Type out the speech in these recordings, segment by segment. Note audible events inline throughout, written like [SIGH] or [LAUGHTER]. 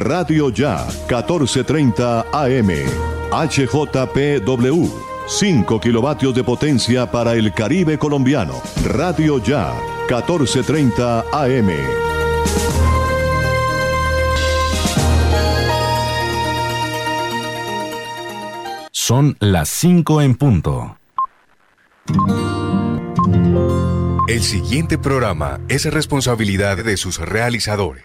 Radio Ya 1430 AM. HJPW. 5 kilovatios de potencia para el Caribe colombiano. Radio Ya 1430 AM. Son las 5 en punto. El siguiente programa es responsabilidad de sus realizadores.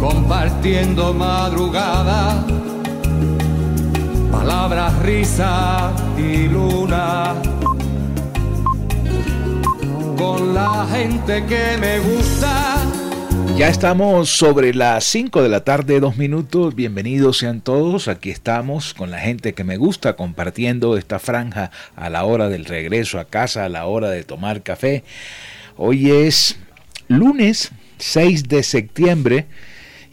compartiendo madrugada, palabras, risa y luna. Con la gente que me gusta. Ya estamos sobre las 5 de la tarde, dos minutos. Bienvenidos sean todos. Aquí estamos con la gente que me gusta compartiendo esta franja a la hora del regreso a casa, a la hora de tomar café. Hoy es lunes 6 de septiembre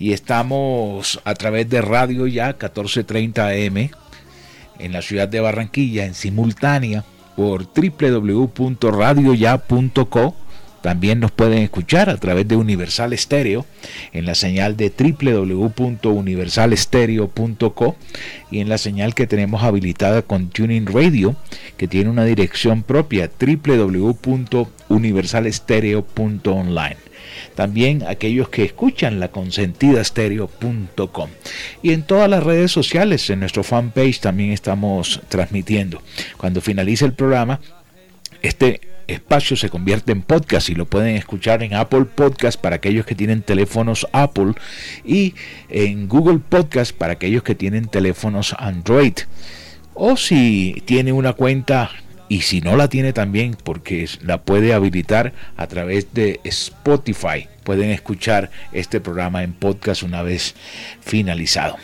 y estamos a través de radio ya 1430 AM en la ciudad de Barranquilla en simultánea por www.radioya.co. También nos pueden escuchar a través de Universal Stereo en la señal de www.universalstereo.co y en la señal que tenemos habilitada con Tuning Radio que tiene una dirección propia www.universalstereo.online también aquellos que escuchan la consentida stereo.com y en todas las redes sociales, en nuestro fanpage también estamos transmitiendo. Cuando finalice el programa, este espacio se convierte en podcast y lo pueden escuchar en Apple Podcast para aquellos que tienen teléfonos Apple y en Google Podcast para aquellos que tienen teléfonos Android. O si tiene una cuenta y si no la tiene también porque la puede habilitar a través de Spotify. Pueden escuchar este programa en podcast una vez finalizado.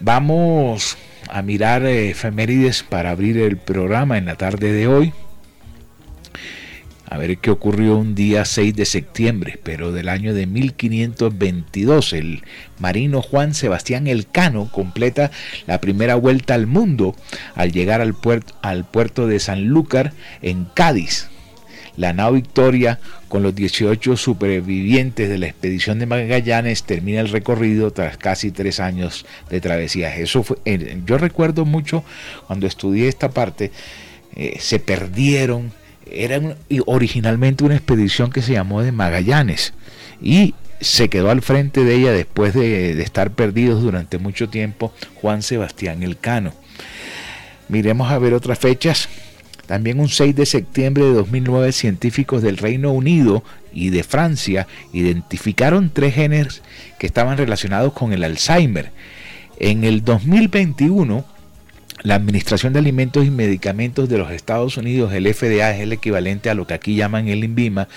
Vamos a mirar efemérides para abrir el programa en la tarde de hoy a ver qué ocurrió un día 6 de septiembre, pero del año de 1522. El marino Juan Sebastián Elcano completa la primera vuelta al mundo al llegar al, puerto, al puerto de Sanlúcar en Cádiz. La nao Victoria, con los 18 supervivientes de la expedición de Magallanes, termina el recorrido tras casi tres años de travesía. Eso fue, eh, yo recuerdo mucho cuando estudié esta parte, eh, se perdieron era originalmente una expedición que se llamó de Magallanes y se quedó al frente de ella después de, estar perdidos durante mucho tiempo Juan Sebastián Elcano. Miremos a ver otras fechas. También un 6 de septiembre de 2009 científicos del Reino Unido y de Francia identificaron tres genes que estaban relacionados con el Alzheimer. En el 2021 la Administración de Alimentos y Medicamentos de los Estados Unidos, el FDA, es el equivalente a lo que aquí llaman el INVIMA,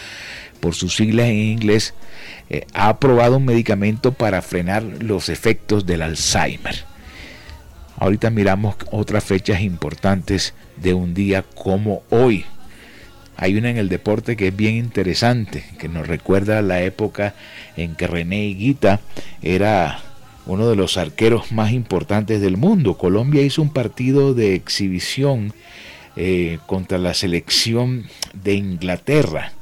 por sus siglas en inglés, eh, ha aprobado un medicamento para frenar los efectos del Alzheimer. Ahorita miramos otras fechas importantes de un día como hoy. Hay una en el deporte que es bien interesante, que nos recuerda la época en que René Higuita era uno de los arqueros más importantes del mundo. Colombia hizo un partido de exhibición eh, contra la selección de Inglaterra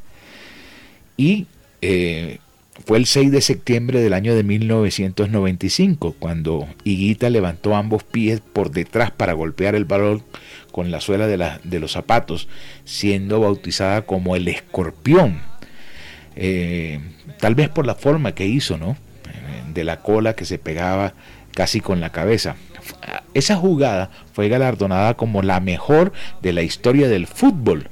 y eh, fue el 6 de septiembre del año de 1995, cuando Higuita levantó ambos pies por detrás para golpear el balón con la suela de, los zapatos, siendo bautizada como el escorpión. Eh, tal vez por la forma que hizo, ¿no? De la cola que se pegaba casi con la cabeza. Esa jugada fue galardonada como la mejor de la historia del fútbol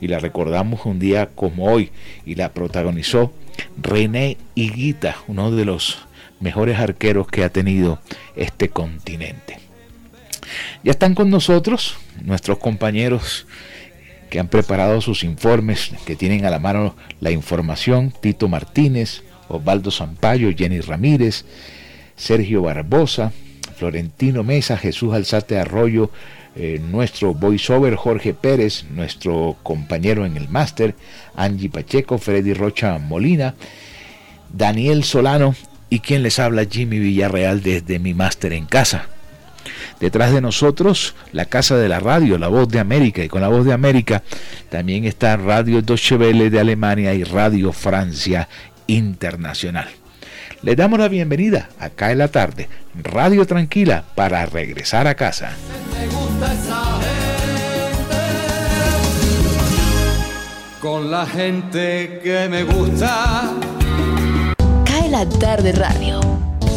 y la recordamos un día como hoy y la protagonizó René Higuita, uno de los mejores arqueros que ha tenido este continente. Ya están con nosotros nuestros compañeros que han preparado sus informes, que tienen a la mano la información, Tito Martínez, Osvaldo Zampayo, Jenny Ramírez, Sergio Barbosa, Florentino Mesa, Jesús Alzate Arroyo, eh, nuestro voiceover Jorge Pérez, nuestro compañero en el máster, Angie Pacheco, Freddy Rocha Molina, Daniel Solano y quien les habla Jimmy Villarreal desde mi máster en casa. Detrás de nosotros, la Casa de la Radio, la Voz de América, y con la Voz de América también está Radio Deutsche Welle de Alemania y Radio Francia Internacional. Les damos la bienvenida acá en la tarde, Radio Tranquila, para regresar a casa. Con la gente que me gusta. Cae la tarde radio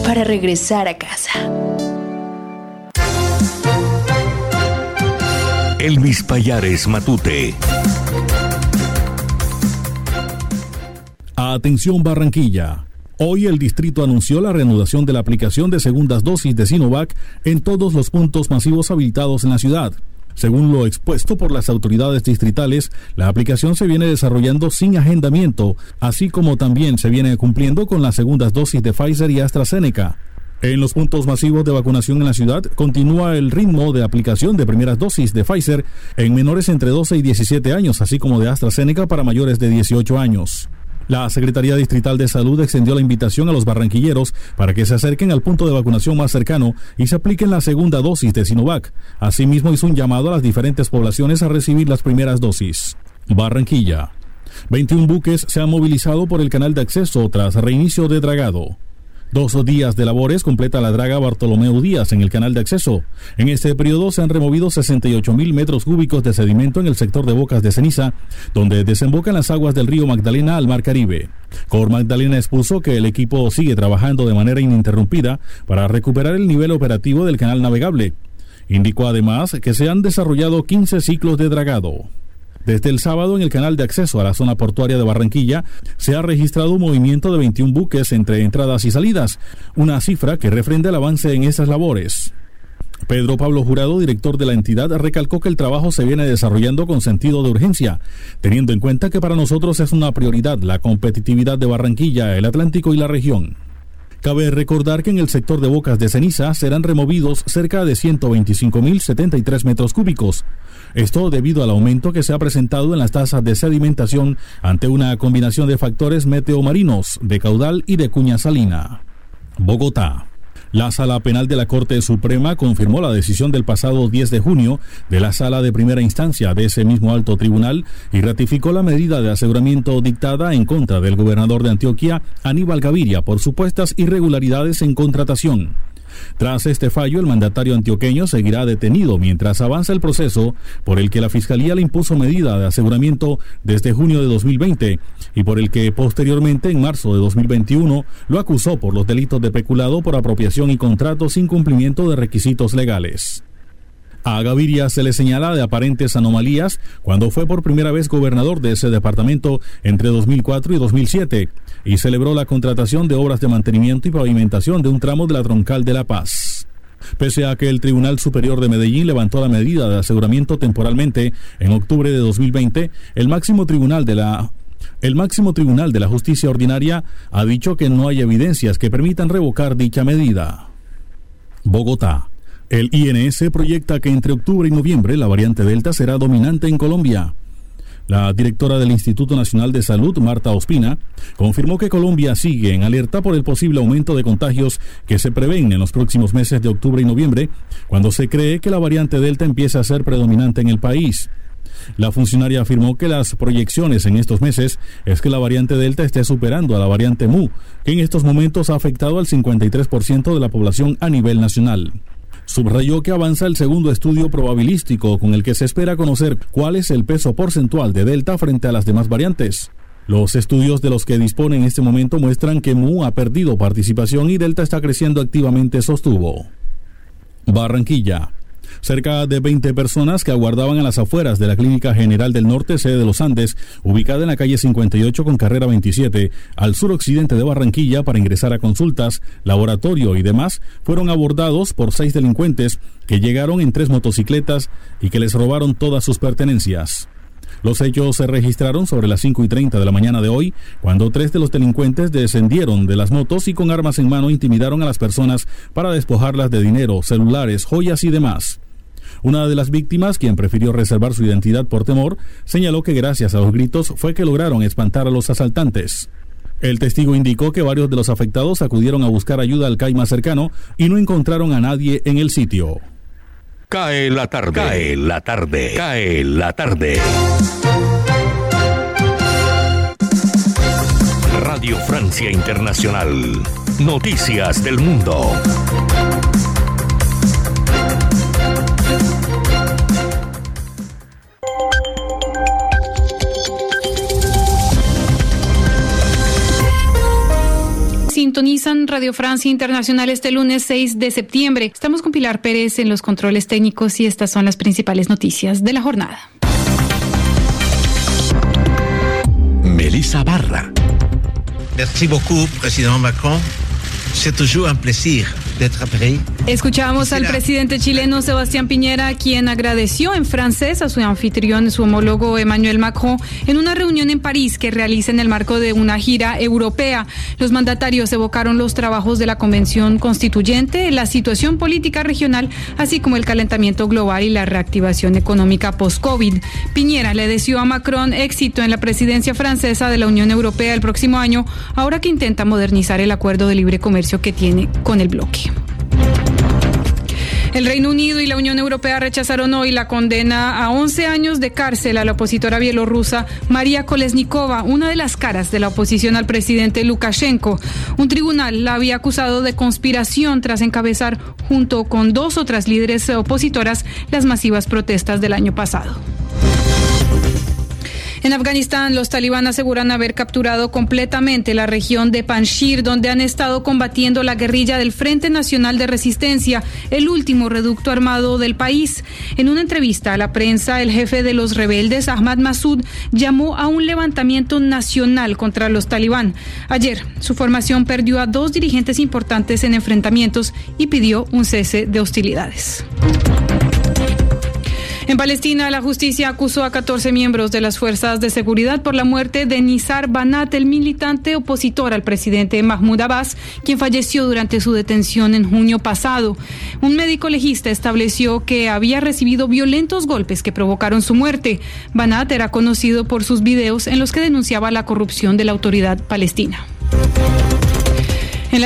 para regresar a casa. Elvis Payares Matute. Atención Barranquilla. Hoy el distrito anunció la reanudación de la aplicación de segundas dosis de Sinovac en todos los puntos masivos habilitados en la ciudad. Según lo expuesto por las autoridades distritales, la aplicación se viene desarrollando sin agendamiento, así como también se viene cumpliendo con las segundas dosis de Pfizer y AstraZeneca. En los puntos masivos de vacunación en la ciudad continúa el ritmo de aplicación de primeras dosis de Pfizer en menores entre 12 y 17 años, así como de AstraZeneca para mayores de 18 años. La Secretaría Distrital de Salud extendió la invitación a los barranquilleros para que se acerquen al punto de vacunación más cercano y se apliquen la segunda dosis de Sinovac. Asimismo, hizo un llamado a las diferentes poblaciones a recibir las primeras dosis. Barranquilla. 21 buques se han movilizado por el canal de acceso tras reinicio de dragado. Dos días de labores completa la draga Bartolomeu Díaz en el canal de acceso. En este periodo se han removido 68 mil metros cúbicos de sedimento en el sector de Bocas de Ceniza, donde desembocan las aguas del río Magdalena al Mar Caribe. Cor Magdalena expuso que el equipo sigue trabajando de manera ininterrumpida para recuperar el nivel operativo del canal navegable. Indicó además que se han desarrollado 15 ciclos de dragado. Desde el sábado en el canal de acceso a la zona portuaria de Barranquilla se ha registrado un movimiento de 21 buques entre entradas y salidas, una cifra que refrenda el avance en esas labores. Pedro Pablo Jurado, director de la entidad, recalcó que el trabajo se viene desarrollando con sentido de urgencia, teniendo en cuenta que para nosotros es una prioridad la competitividad de Barranquilla, el Atlántico y la región. Cabe recordar que en el sector de Bocas de Ceniza serán removidos cerca de 125.073 metros cúbicos, esto debido al aumento que se ha presentado en las tasas de sedimentación ante una combinación de factores meteomarinos, de caudal y de cuña salina. Bogotá. La Sala Penal de la Corte Suprema confirmó la decisión del pasado 10 de junio de la Sala de Primera Instancia de ese mismo alto tribunal y ratificó la medida de aseguramiento dictada en contra del gobernador de Antioquia, Aníbal Gaviria, por supuestas irregularidades en contratación. Tras este fallo, el mandatario antioqueño seguirá detenido mientras avanza el proceso por el que la Fiscalía le impuso medida de aseguramiento desde junio de 2020 y por el que posteriormente, en marzo de 2021, lo acusó por los delitos de peculado por apropiación y contrato sin cumplimiento de requisitos legales. A Gaviria se le señala de aparentes anomalías cuando fue por primera vez gobernador de ese departamento entre 2004 y 2007 y celebró la contratación de obras de mantenimiento y pavimentación de un tramo de la Troncal de La Paz. Pese a que el Tribunal Superior de Medellín levantó la medida de aseguramiento temporalmente en octubre de 2020, el máximo tribunal de la el máximo tribunal de la justicia ordinaria ha dicho que no hay evidencias que permitan revocar dicha medida. Bogotá. El INS proyecta que entre octubre y noviembre la variante Delta será dominante en Colombia. La directora del Instituto Nacional de Salud, Marta Ospina, confirmó que Colombia sigue en alerta por el posible aumento de contagios que se prevén en los próximos meses de octubre y noviembre, cuando se cree que la variante Delta empieza a ser predominante en el país. La funcionaria afirmó que las proyecciones en estos meses es que la variante Delta esté superando a la variante Mu, que en estos momentos ha afectado al 53% de la población a nivel nacional. Subrayó que avanza el segundo estudio probabilístico con el que se espera conocer cuál es el peso porcentual de Delta frente a las demás variantes. Los estudios de los que dispone en este momento muestran que Mu ha perdido participación y Delta está creciendo activamente, sostuvo. Barranquilla. Cerca de 20 personas que aguardaban a las afueras de la Clínica General del Norte, sede de los Andes, ubicada en la calle 58 con carrera 27, al suroccidente de Barranquilla para ingresar a consultas, laboratorio y demás, fueron abordados por seis delincuentes que llegaron en tres motocicletas y que les robaron todas sus pertenencias. Los hechos se registraron sobre las 5 y 30 de la mañana de hoy, cuando tres de los delincuentes descendieron de las motos y con armas en mano intimidaron a las personas para despojarlas de dinero, celulares, joyas y demás. Una de las víctimas, quien prefirió reservar su identidad por temor, señaló que gracias a los gritos fue que lograron espantar a los asaltantes. El testigo indicó que varios de los afectados acudieron a buscar ayuda al CAI más cercano y no encontraron a nadie en el sitio. Cae la tarde. Cae la tarde. Cae la tarde. Radio Francia Internacional. Noticias del Mundo. Sintonizan Radio Francia Internacional este lunes 6 de septiembre. Estamos con Pilar Pérez en los controles técnicos y estas son las principales noticias de la jornada. Melissa Barra. Merci beaucoup, président Macron. C'est toujours un plaisir Escuchamos al presidente chileno Sebastián Piñera, quien agradeció en francés a su anfitrión, su homólogo Emmanuel Macron, en una reunión en París que realiza en el marco de una gira europea. Los mandatarios evocaron los trabajos de la Convención Constituyente, la situación política regional, así como el calentamiento global y la reactivación económica post-COVID. Piñera le deseó a Macron éxito en la presidencia francesa de la Unión Europea el próximo año, ahora que intenta modernizar el acuerdo de libre comercio que tiene con el bloque. El Reino Unido y la Unión Europea rechazaron hoy la condena a 11 años de cárcel a la opositora bielorrusa María Kolesnikova, una de las caras de la oposición al presidente Lukashenko. Un tribunal la había acusado de conspiración tras encabezar, junto con dos otras líderes opositoras, las masivas protestas del año pasado. En Afganistán, los talibán aseguran haber capturado completamente la región de Panjshir, donde han estado combatiendo la guerrilla del Frente Nacional de Resistencia, el último reducto armado del país. En una entrevista a la prensa, el jefe de los rebeldes, Ahmad Massoud, llamó a un levantamiento nacional contra los talibán. Ayer, su formación perdió a dos dirigentes importantes en enfrentamientos y pidió un cese de hostilidades. En Palestina, la justicia acusó a 14 miembros de las fuerzas de seguridad por la muerte de Nizar Banat, el militante opositor al presidente Mahmoud Abbas, quien falleció durante su detención en junio pasado. Un médico legista estableció que había recibido violentos golpes que provocaron su muerte. Banat era conocido por sus videos en los que denunciaba la corrupción de la autoridad palestina. En,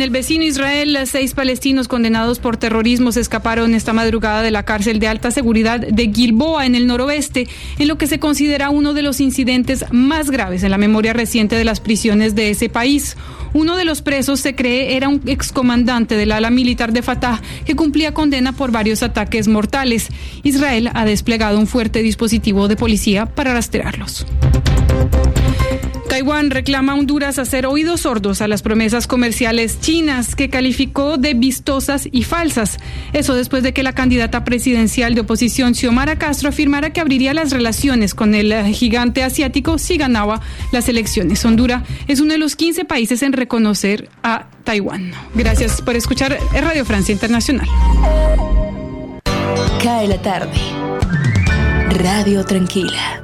el vecino Israel, seis palestinos condenados por terrorismo se escaparon esta madrugada de la cárcel de alta seguridad de Gilboa, en el noroeste, en lo que se considera uno de los incidentes más graves en la memoria reciente de las prisiones de ese país. Uno de los presos se cree era un excomandante del ala militar de Fatah que cumplía condena por varios ataques mortales. Israel ha desplegado un fuerte dispositivo de policía para rastrearlos. Taiwán reclama a Honduras hacer oídos sordos a las promesas comerciales chinas que calificó de vistosas y falsas. Eso después de que la candidata presidencial de oposición Xiomara Castro afirmara que abriría las relaciones con el gigante asiático si ganaba las elecciones. Honduras es uno de los 15 países en reconocer a Taiwán. Gracias por escuchar Radio Francia Internacional. Cae la tarde. Radio Tranquila.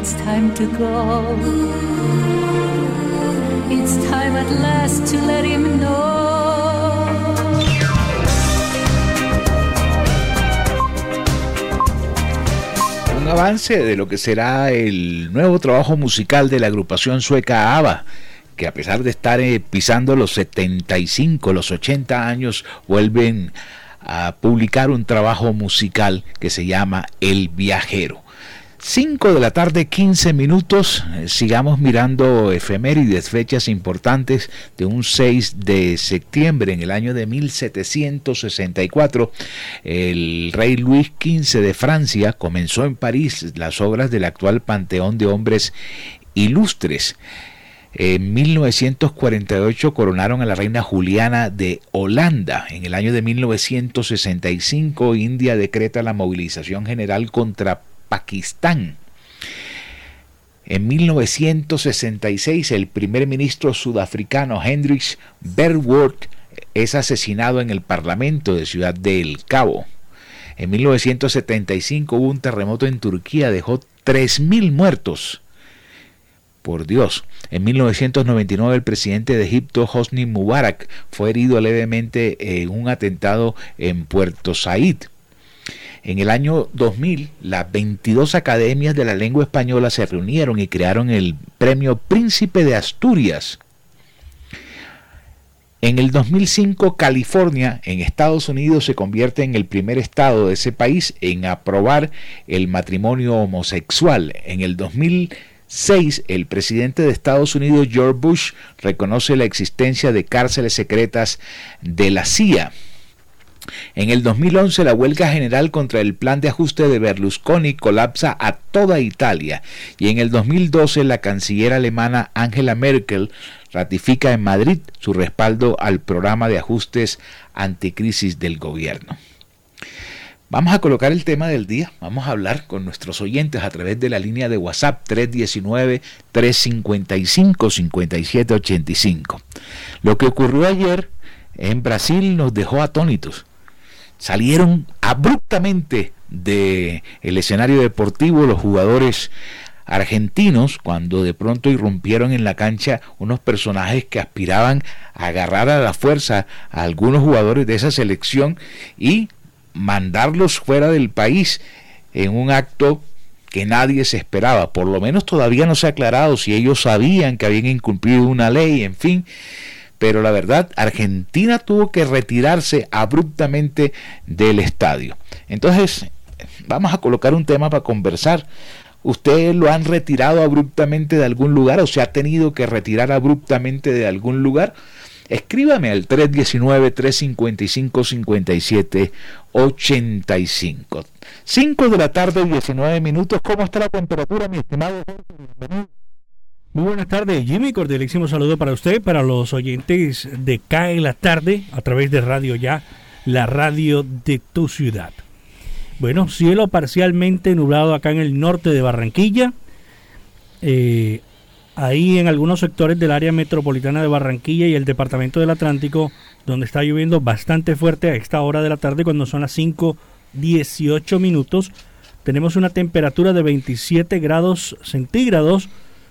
it's avance de lo que será el nuevo trabajo musical de la agrupación sueca ABBA que a pesar de estar eh, pisando los 75, los 80 años, vuelven a publicar un trabajo musical que se llama El Viajero. 5 de la tarde, 15 minutos. Eh, sigamos mirando efemérides, fechas importantes de un 6 de septiembre en el año de 1764. El rey Luis XV de Francia comenzó en París las obras del actual Panteón de Hombres Ilustres. En 1948 coronaron a la reina Juliana de Holanda. En el año de 1965 India decreta la movilización general contra Pakistán. En 1966 el primer ministro sudafricano Hendrix Verwoerd es asesinado en el Parlamento de Ciudad del Cabo. En 1975 hubo un terremoto en Turquía, dejó 3.000 muertos. Por Dios, en 1999 el presidente de Egipto, Hosni Mubarak, fue herido levemente en un atentado en Puerto Said. En el año 2000, las 22 academias de la lengua española se reunieron y crearon el Premio Príncipe de Asturias. En el 2005, California, en Estados Unidos, se convierte en el primer estado de ese país en aprobar el matrimonio homosexual. En el 2000 6. El presidente de Estados Unidos, George Bush, reconoce la existencia de cárceles secretas de la CIA. En el 2011 la huelga general contra el plan de ajuste de Berlusconi colapsa a toda Italia y en el 2012 la canciller alemana Angela Merkel ratifica en Madrid su respaldo al programa de ajustes anticrisis del gobierno. Vamos a colocar el tema del día, vamos a hablar con nuestros oyentes a través de la línea de WhatsApp 319-355-5785. Lo que ocurrió ayer en Brasil nos dejó atónitos. Salieron abruptamente del el escenario deportivo los jugadores argentinos cuando de pronto irrumpieron en la cancha unos personajes que aspiraban a agarrar a la fuerza a algunos jugadores de esa selección y mandarlos fuera del país en un acto que nadie se esperaba. Por lo menos todavía no se ha aclarado si ellos sabían que habían incumplido una ley, en fin. Pero la verdad, Argentina tuvo que retirarse abruptamente del estadio. Entonces, vamos a colocar un tema para conversar. ¿Ustedes lo han retirado abruptamente de algún lugar o se ha tenido que retirar abruptamente de algún lugar? Escríbame al 319-355-5785. 5 de la tarde, 19 minutos. ¿Cómo está la temperatura, mi estimado? Muy buenas tardes, Jimmy. Cordialísimo saludo para usted, para los oyentes de CAE la tarde a través de Radio Ya, la radio de tu ciudad. Bueno, cielo parcialmente nublado acá en el norte de Barranquilla. Eh, ahí en algunos sectores del área metropolitana de Barranquilla y el departamento del Atlántico, donde está lloviendo bastante fuerte a esta hora de la tarde, cuando son las 5.18 minutos. Tenemos una temperatura de 27 grados centígrados,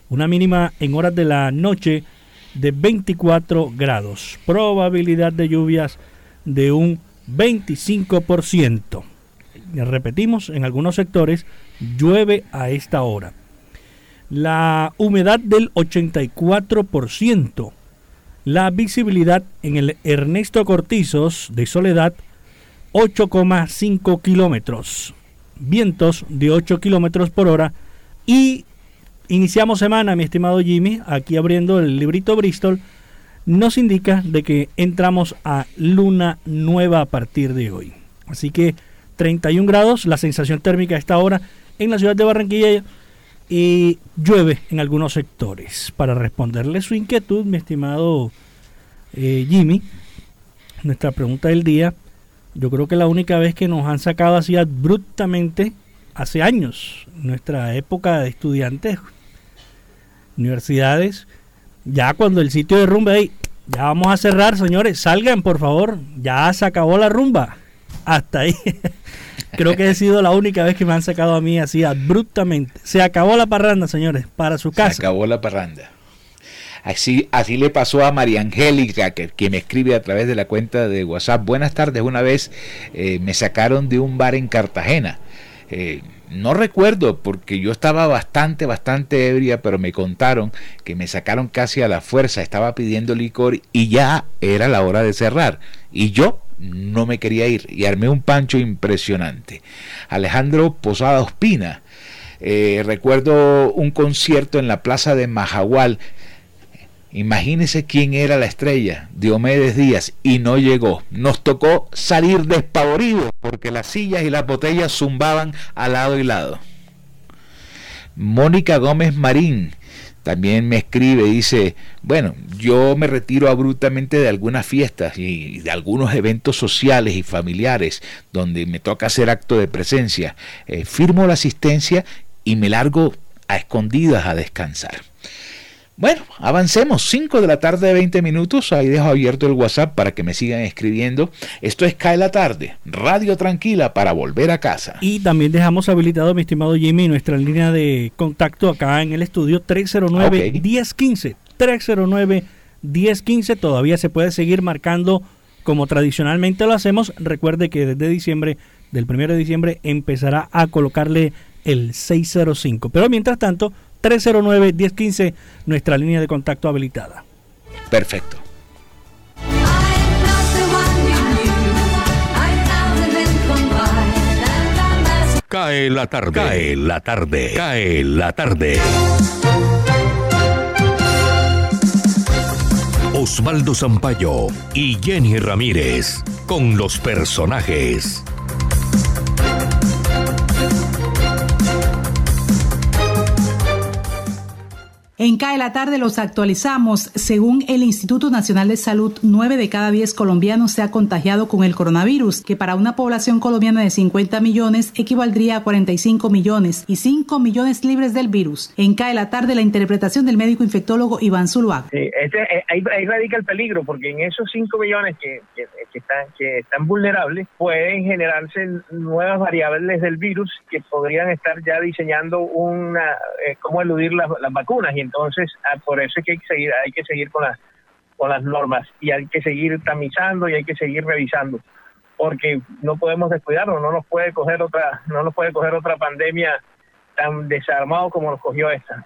una mínima en horas de la noche de 24 grados. Probabilidad de lluvias de un 25%. Repetimos, en algunos sectores llueve a esta hora la humedad del 84%, la visibilidad en el Ernesto Cortizos de Soledad 8,5 kilómetros, vientos de 8 kilómetros por hora y iniciamos semana, mi estimado Jimmy, aquí abriendo el librito Bristol, nos indica de que entramos a luna nueva a partir de hoy. Así que 31 grados, la sensación térmica a esta hora en la ciudad de Barranquilla y llueve en algunos sectores. Para responderle su inquietud, mi estimado eh, Jimmy, nuestra pregunta del día, yo creo que la única vez que nos han sacado así abruptamente, hace años, nuestra época de estudiantes, universidades, ya cuando el sitio de rumba, ahí, ya vamos a cerrar, señores, salgan por favor, ya se acabó la rumba, hasta ahí. [LAUGHS] Creo que he sido la única vez que me han sacado a mí así abruptamente. Se acabó la parranda, señores, para su casa. Se acabó la parranda. Así, así le pasó a María Angélica, que, me escribe a través de la cuenta de WhatsApp. Buenas tardes, una vez eh, me sacaron de un bar en Cartagena. Eh, no recuerdo porque yo estaba bastante, bastante ebria, pero me contaron que me sacaron casi a la fuerza, estaba pidiendo licor y ya era la hora de cerrar. Y yo no me quería ir y armé un pancho impresionante. Alejandro Posada Ospina, eh, recuerdo un concierto en la plaza de Majagual Imagínese quién era la estrella, Diomedes Díaz, y no llegó. Nos tocó salir despavoridos porque las sillas y las botellas zumbaban a lado y lado. Mónica Gómez Marín también me escribe, dice, bueno, yo me retiro abruptamente de algunas fiestas y de algunos eventos sociales y familiares donde me toca hacer acto de presencia. Eh, firmo la asistencia y me largo a escondidas a descansar. Bueno, avancemos. 5 de la tarde de 20 minutos. Ahí dejo abierto el WhatsApp para que me sigan escribiendo. Esto es Cae la tarde. Radio tranquila para volver a casa. Y también dejamos habilitado, mi estimado Jimmy, nuestra línea de contacto acá en el estudio 309-1015. 309-1015. Todavía se puede seguir marcando como tradicionalmente lo hacemos. Recuerde que desde diciembre, del 1 de diciembre, empezará a colocarle el 605. Pero mientras tanto 309-1015, nuestra línea de contacto habilitada. Perfecto. Cae la tarde, cae la tarde, cae la tarde. Osvaldo Zampayo y Jenny Ramírez con los personajes. En CAE la tarde los actualizamos. Según el Instituto Nacional de Salud, 9 de cada 10 colombianos se ha contagiado con el coronavirus, que para una población colombiana de 50 millones equivaldría a 45 millones y 5 millones libres del virus. En CAE la tarde la interpretación del médico infectólogo Iván Zuluaga. Sí, eh, ahí, radica el peligro, porque en esos 5 millones que, están, que están vulnerables pueden generarse nuevas variables del virus que podrían estar ya diseñando una, eh, cómo eludir las, las vacunas. Y entonces, ah, por eso es que hay que seguir, hay que seguir con las, con las normas y hay que seguir tamizando y hay que seguir revisando porque no podemos descuidarnos, no nos puede coger otra, no nos puede coger otra pandemia tan desarmado como nos cogió esta.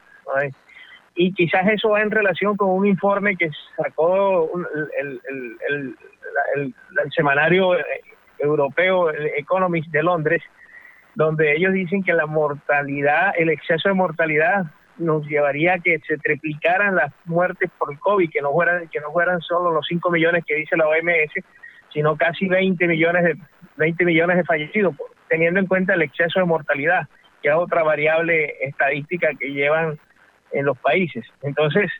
Y quizás eso va en relación con un informe que sacó el, el, el, semanario europeo Economist de Londres, donde ellos dicen que la mortalidad, el exceso de mortalidad nos llevaría a que se triplicaran las muertes por COVID, que no fueran, que no fueran solo los 5 millones que dice la OMS, sino casi 20 millones de 20 millones de fallecidos, teniendo en cuenta el exceso de mortalidad, que es otra variable estadística que llevan en los países. Entonces,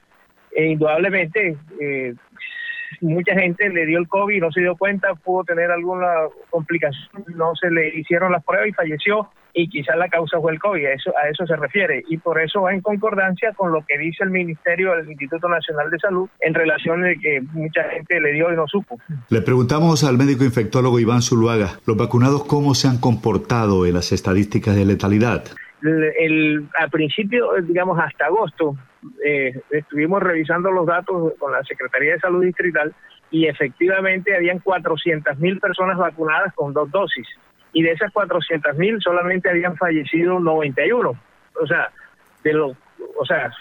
eh, indudablemente, eh, mucha gente le dio el COVID, no se dio cuenta, pudo tener alguna complicación, no se le hicieron las pruebas y falleció y quizás la causa fue el COVID, a eso, a eso se refiere. Y por eso va en concordancia con lo que dice el Ministerio del Instituto Nacional de Salud en relación de que mucha gente le dio y no supo. Le preguntamos al médico infectólogo Iván Zuluaga, ¿los vacunados cómo se han comportado en las estadísticas de letalidad? El, al principio, digamos hasta agosto, eh, estuvimos revisando los datos con la Secretaría de Salud Distrital y efectivamente habían 400 mil personas vacunadas con dos dosis. Y de esas 400 mil solamente habían fallecido 91, o sea, de los, o sea,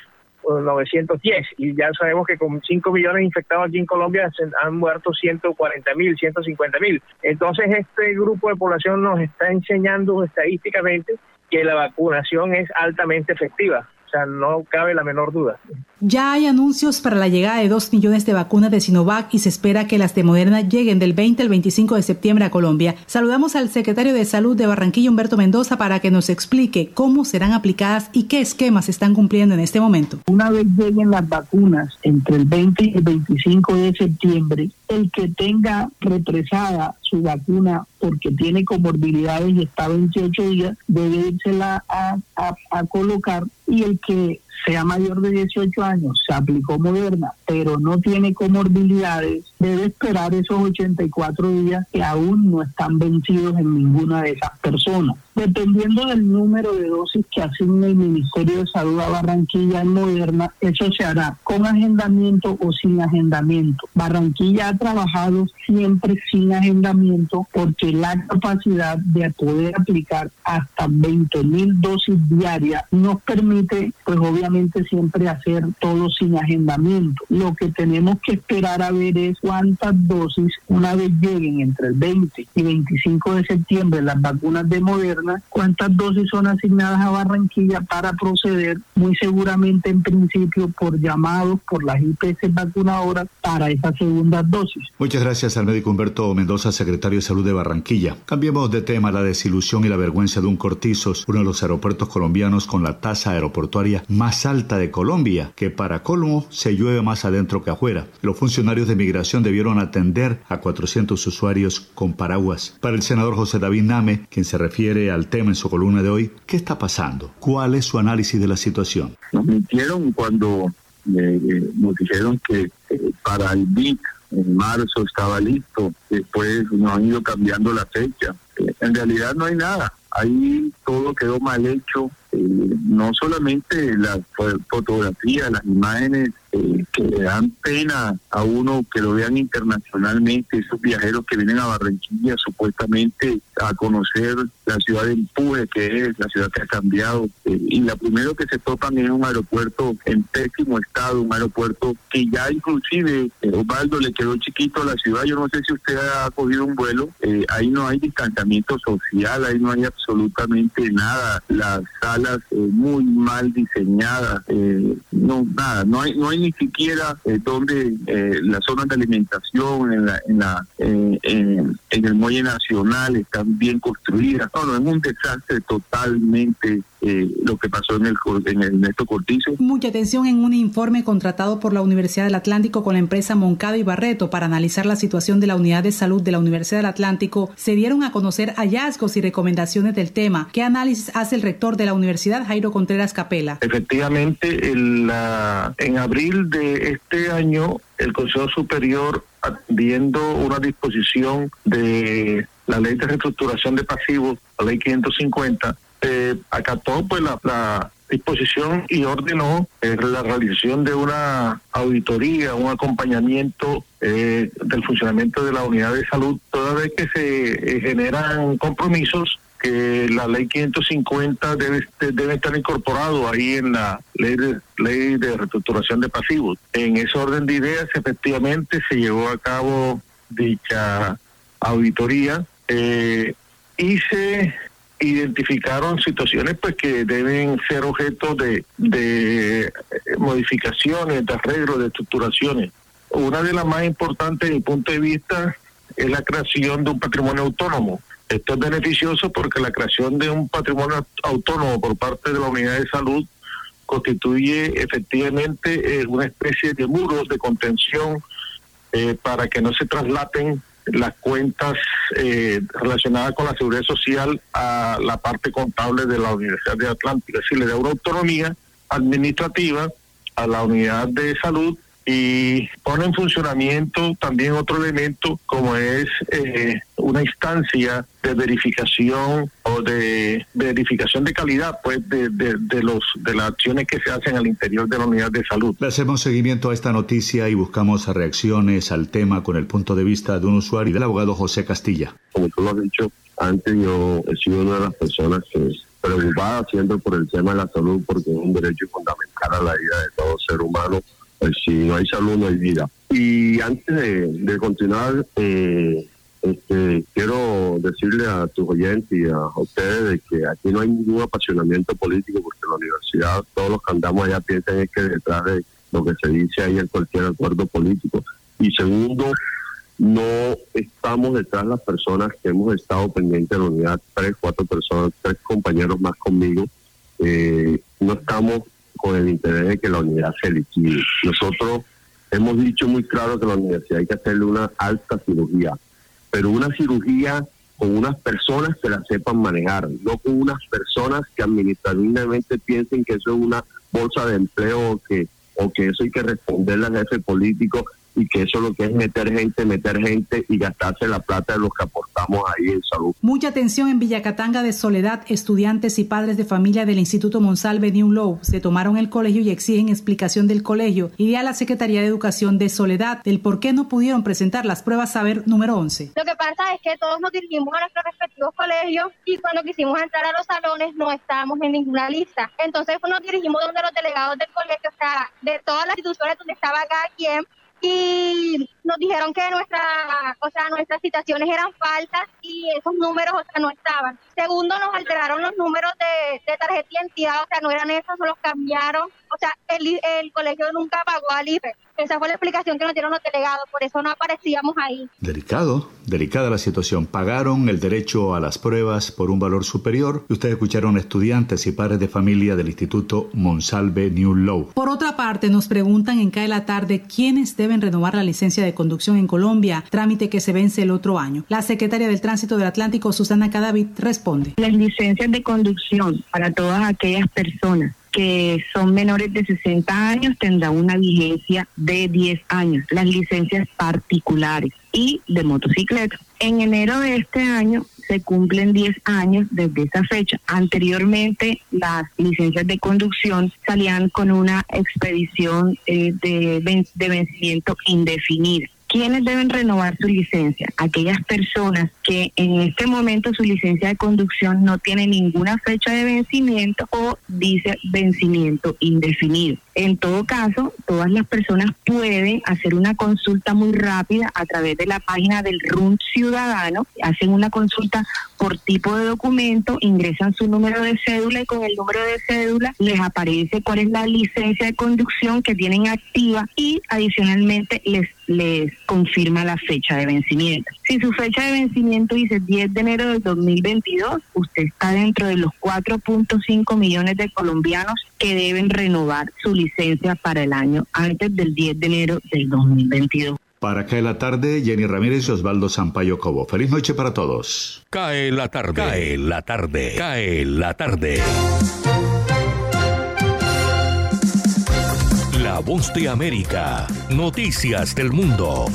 910 y ya sabemos que con 5 millones infectados aquí en Colombia han muerto 140 mil, 150 mil. Entonces este grupo de población nos está enseñando estadísticamente que la vacunación es altamente efectiva sea, no cabe la menor duda. Ya hay anuncios para la llegada de dos millones de vacunas de Sinovac y se espera que las de Moderna lleguen del 20 al 25 de septiembre a Colombia. Saludamos al secretario de Salud de Barranquilla, Humberto Mendoza, para que nos explique cómo serán aplicadas y qué esquemas se están cumpliendo en este momento. Una vez lleguen las vacunas entre el 20 y el 25 de septiembre, el que tenga represada su vacuna porque tiene comorbilidades y está 28 días, debe irse a, a, a colocar y el que sea mayor de 18 años, se aplicó Moderna, pero no tiene comorbilidades, debe esperar esos 84 días que aún no están vencidos en ninguna de esas personas. Dependiendo del número de dosis que asigne el Ministerio de Salud a Barranquilla en Moderna, eso se hará con agendamiento o sin agendamiento. Barranquilla ha trabajado siempre sin agendamiento porque la capacidad de poder aplicar hasta 20 mil dosis diarias nos permite, pues obviamente siempre hacer todo sin agendamiento. Lo que tenemos que esperar a ver es cuántas dosis, una vez lleguen entre el 20 y 25 de septiembre las vacunas de Moderna, cuántas dosis son asignadas a Barranquilla para proceder, muy seguramente en principio por llamados por las IPS vacunadoras para esa segunda dosis. Muchas gracias al médico Humberto Mendoza, secretario de Salud de Barranquilla. Cambiemos de tema, la desilusión y la vergüenza de un Cortizos, uno de los aeropuertos colombianos con la tasa aeroportuaria más alta de Colombia, que para colmo se llueve más adentro que afuera. Los funcionarios de migración debieron atender a 400 usuarios con paraguas. Para el senador José David Name, quien se refiere al tema en su columna de hoy, ¿qué está pasando? ¿Cuál es su análisis de la situación? Nos mintieron cuando eh, nos dijeron que eh, para el BIC en marzo estaba listo, después nos han ido cambiando la fecha. Eh, en realidad no hay nada, ahí todo quedó mal hecho, no solamente las fotografías, las imágenes eh, que le dan pena a uno que lo vean internacionalmente, esos viajeros que vienen a Barranquilla supuestamente a conocer la ciudad de empuje que es, la ciudad que ha cambiado. Eh, y la primero que se topan es un aeropuerto en pésimo estado, un aeropuerto que ya inclusive eh, Osvaldo le quedó chiquito a la ciudad. Yo no sé si usted ha cogido un vuelo, ahí no hay distanciamiento social, ahí no hay absolutamente nada. Las salas muy mal diseñadas, no nada, no hay no hay ni siquiera eh, donde eh, las zonas de alimentación en, la, en, la, eh, en, el muelle nacional están bien construidas. No, no, es un desastre totalmente lo que pasó en el, en el Cortizo. Mucha atención en un informe contratado por la Universidad del Atlántico con la empresa Moncada y Barreto para analizar la situación de la unidad de salud de la Universidad del Atlántico. Se dieron a conocer hallazgos y recomendaciones del tema. ¿Qué análisis hace el rector de la universidad, Jairo Contreras Capela? Efectivamente, en, la, en abril de este año, el Consejo Superior, atendiendo una disposición de la Ley de Reestructuración de Pasivos, la Ley 550, eh, acató pues la, disposición y ordenó eh, la realización de una auditoría, un acompañamiento eh, del funcionamiento de la unidad de salud, toda vez que se generan compromisos que la ley 550 debe, debe estar incorporado ahí en la ley de, ley de reestructuración de pasivos. En ese orden de ideas, efectivamente, se llevó a cabo dicha auditoría eh, y se identificaron situaciones pues que deben ser objeto de, de modificaciones, de arreglos, de estructuraciones. Una de las más importantes, desde mi punto de vista, es la creación de un patrimonio autónomo esto es beneficioso porque la creación de un patrimonio autónomo por parte de la unidad de salud constituye efectivamente eh, una especie de muros de contención eh, para que no se traslapen las cuentas eh, relacionadas con la seguridad social a la parte contable de la Universidad de Atlántica. Es decir, le da una autonomía administrativa a la unidad de salud y pone en funcionamiento también otro elemento como es eh, una instancia de verificación o de verificación de calidad pues de, de, los de las acciones que se hacen al interior de la unidad de salud. Le hacemos seguimiento a esta noticia y buscamos reacciones al tema con el punto de vista de un usuario y del abogado José Castilla. Como tú lo has dicho antes, yo he sido una de las personas que preocupada siendo por el tema de la salud porque es un derecho fundamental a la vida de todo ser humano pues si no hay salud no hay vida. Y antes de, continuar, eh, este, quiero decirle a tus oyentes y a ustedes de que aquí no hay ningún apasionamiento político porque en la universidad todos los que andamos allá piensan es que detrás de lo que se dice ahí en cualquier acuerdo político. Y segundo, no estamos detrás de las personas que hemos estado pendientes de la unidad, tres, cuatro personas, tres compañeros más conmigo. Eh, no estamos con el interés de que la unidad se liquide. Nosotros hemos dicho muy claro que la universidad hay que hacerle una alta cirugía, pero una cirugía con unas personas que la sepan manejar, no con unas personas que administrativamente piensen que eso es una bolsa de empleo que o que eso hay que responderle al jefe político y que eso lo que es meter gente, meter gente y gastarse la plata de los que aportamos ahí en salud. Mucha atención en Villacatanga de Soledad, estudiantes y padres de familia del Instituto Monsalve New Low se tomaron el colegio y exigen explicación del colegio y a la Secretaría de Educación de Soledad del por qué no pudieron presentar las pruebas saber número 11. Lo que pasa es que todos nos dirigimos a nuestros respectivos colegios y cuando quisimos entrar a los salones no estábamos en ninguna lista. Entonces nos dirigimos donde los delegados del colegio, o sea, de todas las instituciones donde estaba cada quien y nos dijeron que nuestra, o sea, nuestras citaciones eran falsas y esos números, o sea, no estaban. Segundo, nos alteraron los números de, de tarjeta de identidad, o sea, no eran esos, los cambiaron. O sea, el, el colegio nunca pagó al IFE. Esa fue la explicación que nos dieron los delegados, por eso no aparecíamos ahí. Delicado, delicada la situación. Pagaron el derecho a las pruebas por un valor superior ustedes escucharon estudiantes y padres de familia del Instituto Monsalve New Law. Por otra parte, nos preguntan en CAE la tarde quiénes deben renovar la licencia de conducción en Colombia, trámite que se vence el otro año. La secretaria del Tránsito del Atlántico, Susana Cadavid, responde. Las licencias de conducción para todas aquellas personas que son menores de 60 años tendrán una vigencia de 10 años, las licencias particulares y de motocicleta. En enero de este año se cumplen 10 años desde esa fecha. Anteriormente las licencias de conducción salían con una expedición eh, de, vencimiento indefinida. ¿Quiénes deben renovar su licencia? Aquellas personas que en este momento su licencia de conducción no tiene ninguna fecha de vencimiento o dice vencimiento indefinido. En todo caso, todas las personas pueden hacer una consulta muy rápida a través de la página del RUN Ciudadano, hacen una consulta por tipo de documento, ingresan su número de cédula y con el número de cédula les aparece cuál es la licencia de conducción que tienen activa y adicionalmente les les confirma la fecha de vencimiento. Si su fecha de vencimiento dice 10 de enero del 2022, usted está dentro de los 4.5 millones de colombianos que deben renovar su licencia para el año antes del 10 de enero del 2022. Para Cae la tarde, Jenny Ramírez y Osvaldo Sampaio Cobo. Feliz noche para todos. Cae la tarde. Cae la tarde. Cae la tarde. La voz de América. Noticias del mundo.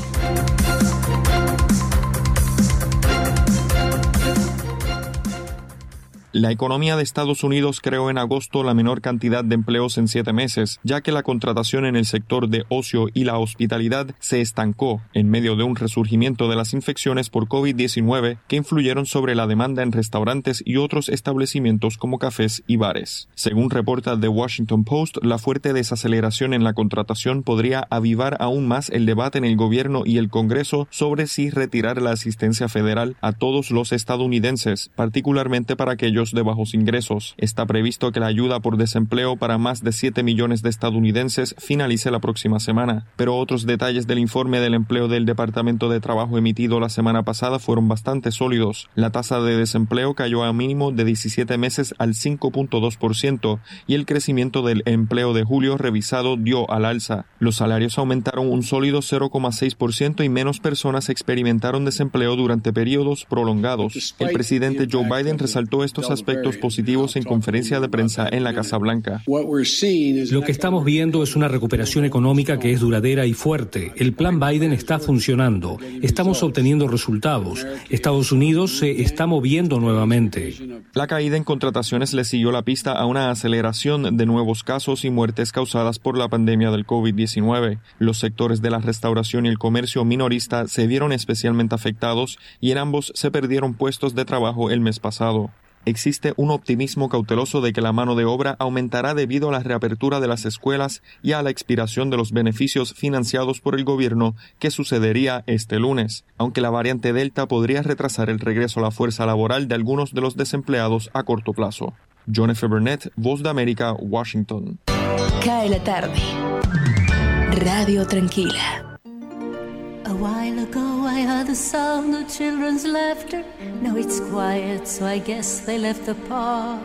La economía de Estados Unidos creó en agosto la menor cantidad de empleos en siete meses, ya que la contratación en el sector de ocio y la hospitalidad se estancó en medio de un resurgimiento de las infecciones por COVID-19 que influyeron sobre la demanda en restaurantes y otros establecimientos como cafés y bares. Según reporta The Washington Post, la fuerte desaceleración en la contratación podría avivar aún más el debate en el gobierno y el Congreso sobre si retirar la asistencia federal a todos los estadounidenses, particularmente para aquellos de bajos ingresos. Está previsto que la ayuda por desempleo para más de 7 millones de estadounidenses finalice la próxima semana, pero otros detalles del informe del empleo del Departamento de Trabajo emitido la semana pasada fueron bastante sólidos. La tasa de desempleo cayó a mínimo de 17 meses al 5.2% y el crecimiento del empleo de julio revisado dio al alza. Los salarios aumentaron un sólido 0,6% y menos personas experimentaron desempleo durante periodos prolongados. El presidente Joe Biden resaltó estos aspectos positivos en conferencia de prensa en la Casa Blanca. Lo que estamos viendo es una recuperación económica que es duradera y fuerte. El plan Biden está funcionando. Estamos obteniendo resultados. Estados Unidos se está moviendo nuevamente. La caída en contrataciones le siguió la pista a una aceleración de nuevos casos y muertes causadas por la pandemia del COVID-19. Los sectores de la restauración y el comercio minorista se vieron especialmente afectados y en ambos se perdieron puestos de trabajo el mes pasado existe un optimismo cauteloso de que la mano de obra aumentará debido a la reapertura de las escuelas y a la expiración de los beneficios financiados por el gobierno que sucedería este lunes, aunque la variante Delta podría retrasar el regreso a la fuerza laboral de algunos de los desempleados a corto plazo. John F. Burnett, Voz de América, Washington. Cae la tarde. Radio Tranquila. While ago I heard the sound of children's laughter. Now it's quiet, so I guess they left the park.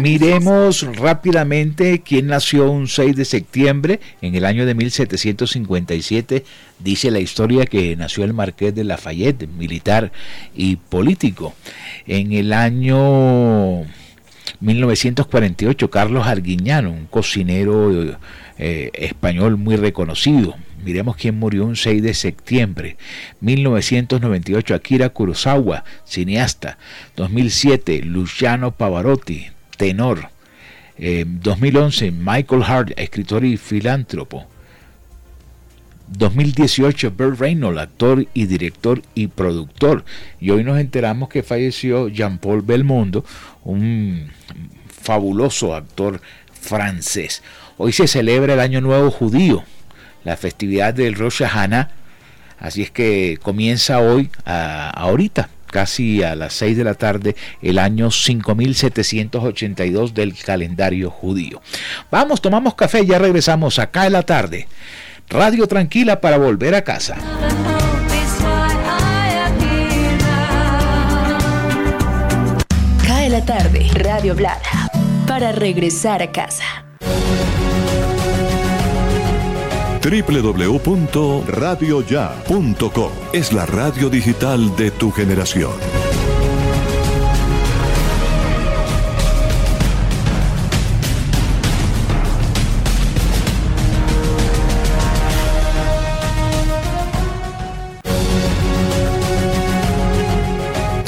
Miremos rápidamente quién nació un 6 de septiembre en el año de 1757. Dice la historia que nació el marqués de Lafayette, militar y político. En el año 1948, Carlos Arguiñano, un cocinero eh, español muy reconocido. Miremos quién murió un 6 de septiembre. 1998, Akira Kurosawa, cineasta. 2007, Luciano Pavarotti, tenor. 2011, eh, Michael Hart, escritor y filántropo. 2018, Burt Reynolds, actor y director y productor. Y hoy nos enteramos que falleció Jean-Paul Belmondo, un fabuloso actor francés. Hoy se celebra el Año Nuevo Judío, la festividad del Rosh Hashanah. Así es que comienza hoy, ahorita, casi a las 6 de la tarde, el año 5782 del calendario judío. Vamos, tomamos café, ya regresamos acá en la tarde. Radio Tranquila para volver a casa. Cae la tarde, Radio Blada, para regresar a casa. www.radioya.com es la radio digital de tu generación.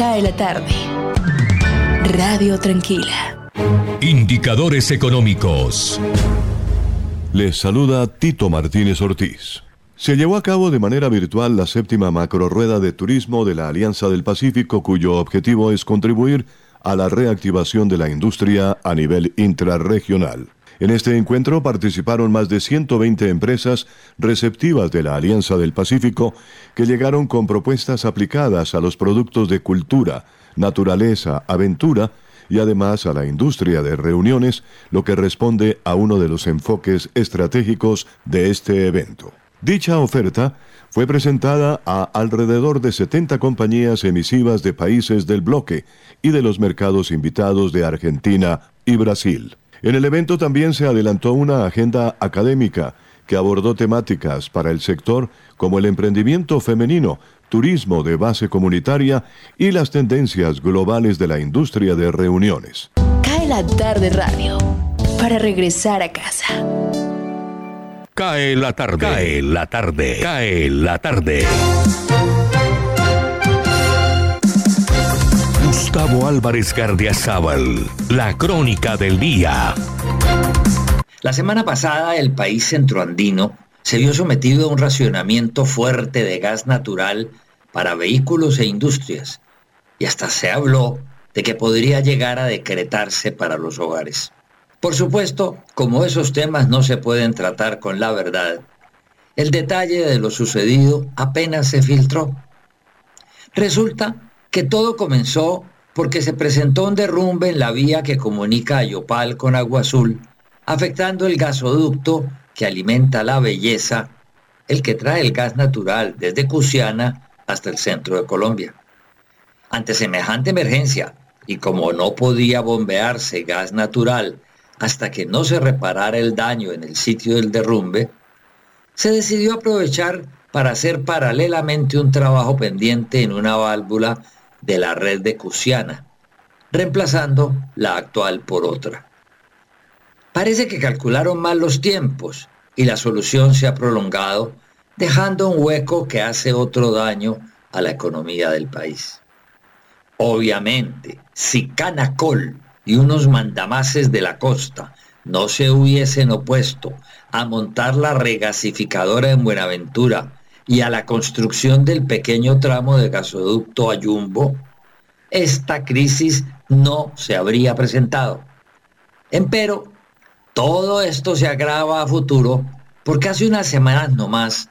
Cae la tarde. Radio Tranquila. Indicadores económicos. Les saluda Tito Martínez Ortiz. Se llevó a cabo de manera virtual la séptima macrorueda de turismo de la Alianza del Pacífico, cuyo objetivo es contribuir a la reactivación de la industria a nivel intrarregional. En este encuentro participaron más de 120 empresas receptivas de la Alianza del Pacífico que llegaron con propuestas aplicadas a los productos de cultura, naturaleza, aventura y además a la industria de reuniones, lo que responde a uno de los enfoques estratégicos de este evento. Dicha oferta fue presentada a alrededor de 70 compañías emisivas de países del bloque y de los mercados invitados de Argentina y Brasil. En el evento también se adelantó una agenda académica que abordó temáticas para el sector como el emprendimiento femenino, turismo de base comunitaria y las tendencias globales de la industria de reuniones. Cae la tarde radio para regresar a casa. Cae la tarde, cae la tarde, cae la tarde. Gustavo Álvarez Gardiazabal, la crónica del día. La semana pasada el país centroandino se vio sometido a un racionamiento fuerte de gas natural para vehículos e industrias y hasta se habló de que podría llegar a decretarse para los hogares. Por supuesto, como esos temas no se pueden tratar con la verdad, el detalle de lo sucedido apenas se filtró. Resulta que todo comenzó porque se presentó un derrumbe en la vía que comunica a Yopal con Agua Azul, afectando el gasoducto que alimenta la belleza, el que trae el gas natural desde Cusiana hasta el centro de Colombia. Ante semejante emergencia y como no podía bombearse gas natural hasta que no se reparara el daño en el sitio del derrumbe, se decidió aprovechar para hacer paralelamente un trabajo pendiente en una válvula de la red de Cusiana, reemplazando la actual por otra. Parece que calcularon mal los tiempos y la solución se ha prolongado, dejando un hueco que hace otro daño a la economía del país. Obviamente, si Canacol y unos mandamases de la costa no se hubiesen opuesto a montar la regasificadora en Buenaventura y a la construcción del pequeño tramo de gasoducto a Yumbo, esta crisis no se habría presentado. Empero, todo esto se agrava a futuro porque hace unas semanas nomás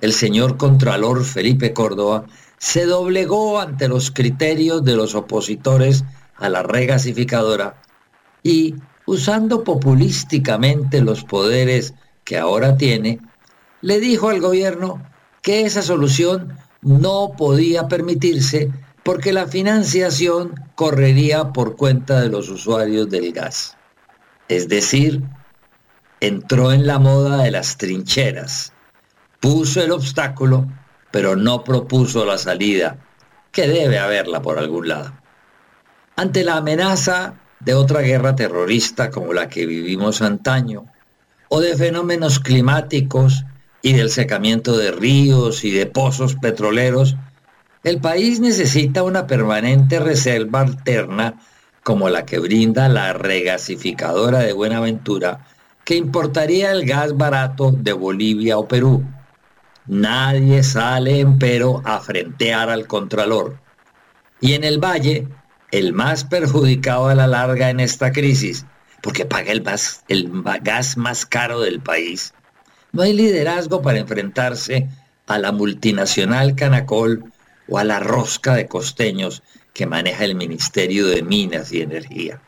el señor Contralor Felipe Córdoba se doblegó ante los criterios de los opositores a la regasificadora y, usando populísticamente los poderes que ahora tiene, le dijo al gobierno que esa solución no podía permitirse porque la financiación correría por cuenta de los usuarios del gas. Es decir, entró en la moda de las trincheras, puso el obstáculo pero no propuso la salida, que debe haberla por algún lado. Ante la amenaza de otra guerra terrorista como la que vivimos antaño, o de fenómenos climáticos y del secamiento de ríos y de pozos petroleros, el país necesita una permanente reserva alterna como la que brinda la regasificadora de Buenaventura, que importaría el gas barato de Bolivia o Perú Nadie sale, empero, a frentear al Contralor. Y en el Valle, el más perjudicado a la larga en esta crisis, porque paga el, el gas más caro del país, no hay liderazgo para enfrentarse a la multinacional Canacol o a la rosca de costeños que maneja el Ministerio de Minas y Energía.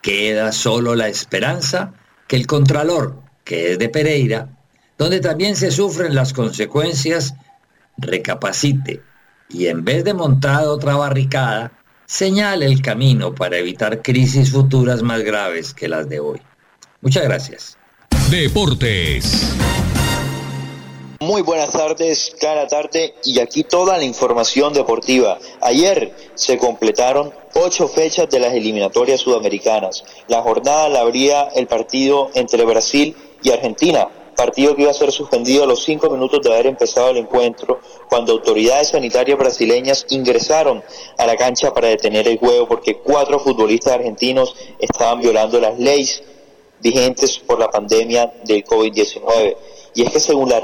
Queda solo la esperanza que el Contralor, que es de Pereira, donde también se sufren las consecuencias, recapacite y en vez de montar otra barricada, señale el camino para evitar crisis futuras más graves que las de hoy. Muchas gracias. Deportes. Muy buenas tardes, cada tarde y aquí toda la información deportiva. Ayer se completaron ocho fechas de las eliminatorias sudamericanas. La jornada la abría el partido entre Brasil y Argentina partido que iba a ser suspendido a los cinco minutos de haber empezado el encuentro, cuando autoridades sanitarias brasileñas ingresaron a la cancha para detener el juego porque cuatro futbolistas argentinos estaban violando las leyes vigentes por la pandemia del COVID-19. Y es que según, la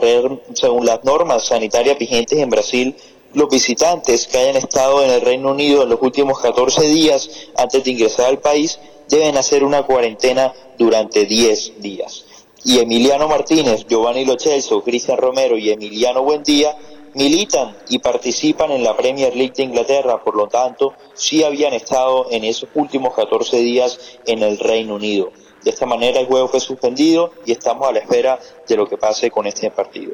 según las normas sanitarias vigentes en Brasil, los visitantes que hayan estado en el Reino Unido en los últimos 14 días antes de ingresar al país deben hacer una cuarentena durante 10 días y Emiliano Martínez, Giovanni Lochelso, Cristian Romero y Emiliano Buendía militan y participan en la Premier League de Inglaterra, por lo tanto, sí habían estado en esos últimos 14 días en el Reino Unido. De esta manera el juego fue suspendido y estamos a la espera de lo que pase con este partido.